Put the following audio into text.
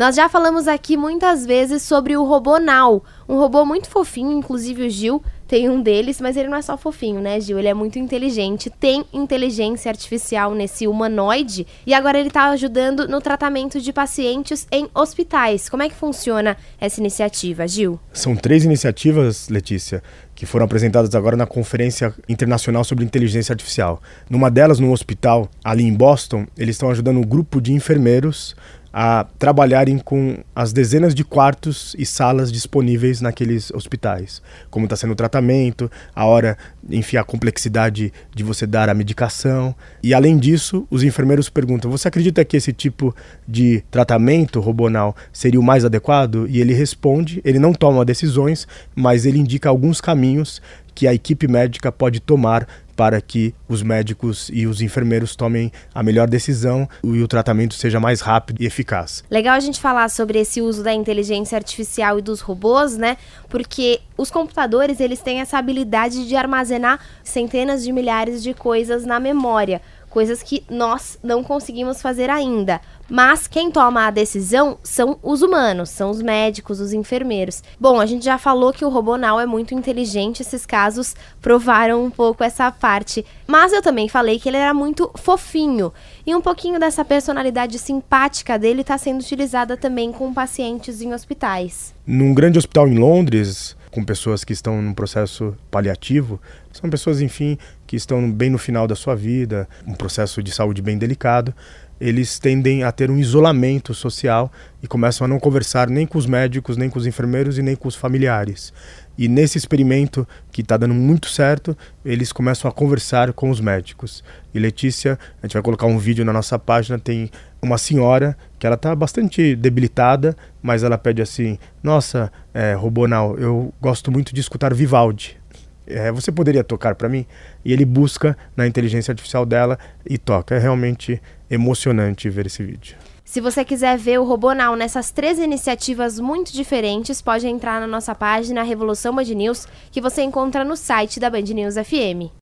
Nós já falamos aqui muitas vezes sobre o robô Now, um robô muito fofinho, inclusive o Gil tem um deles, mas ele não é só fofinho, né, Gil? Ele é muito inteligente, tem inteligência artificial nesse humanoide e agora ele está ajudando no tratamento de pacientes em hospitais. Como é que funciona essa iniciativa, Gil? São três iniciativas, Letícia, que foram apresentadas agora na Conferência Internacional sobre Inteligência Artificial. Numa delas, no hospital ali em Boston, eles estão ajudando um grupo de enfermeiros a trabalharem com as dezenas de quartos e salas disponíveis naqueles hospitais. Como está sendo o tratamento, a hora, enfim, a complexidade de você dar a medicação. E além disso, os enfermeiros perguntam: você acredita que esse tipo de tratamento robonal seria o mais adequado? E ele responde: ele não toma decisões, mas ele indica alguns caminhos que a equipe médica pode tomar para que os médicos e os enfermeiros tomem a melhor decisão e o tratamento seja mais rápido e eficaz. Legal a gente falar sobre esse uso da inteligência artificial e dos robôs, né? Porque os computadores, eles têm essa habilidade de armazenar centenas de milhares de coisas na memória coisas que nós não conseguimos fazer ainda. Mas quem toma a decisão são os humanos, são os médicos, os enfermeiros. Bom, a gente já falou que o Robonal é muito inteligente, esses casos provaram um pouco essa parte. Mas eu também falei que ele era muito fofinho. E um pouquinho dessa personalidade simpática dele está sendo utilizada também com pacientes em hospitais. Num grande hospital em Londres, com pessoas que estão num processo paliativo, são pessoas, enfim, que estão bem no final da sua vida, um processo de saúde bem delicado. Eles tendem a ter um isolamento social e começam a não conversar nem com os médicos, nem com os enfermeiros e nem com os familiares. E nesse experimento, que está dando muito certo, eles começam a conversar com os médicos. E Letícia, a gente vai colocar um vídeo na nossa página, tem uma senhora que ela está bastante debilitada, mas ela pede assim: Nossa, é, Robonal, eu gosto muito de escutar Vivaldi. É, você poderia tocar para mim? E ele busca na inteligência artificial dela e toca. É realmente emocionante ver esse vídeo. Se você quiser ver o Robonal nessas três iniciativas muito diferentes, pode entrar na nossa página Revolução Band News, que você encontra no site da Band News FM.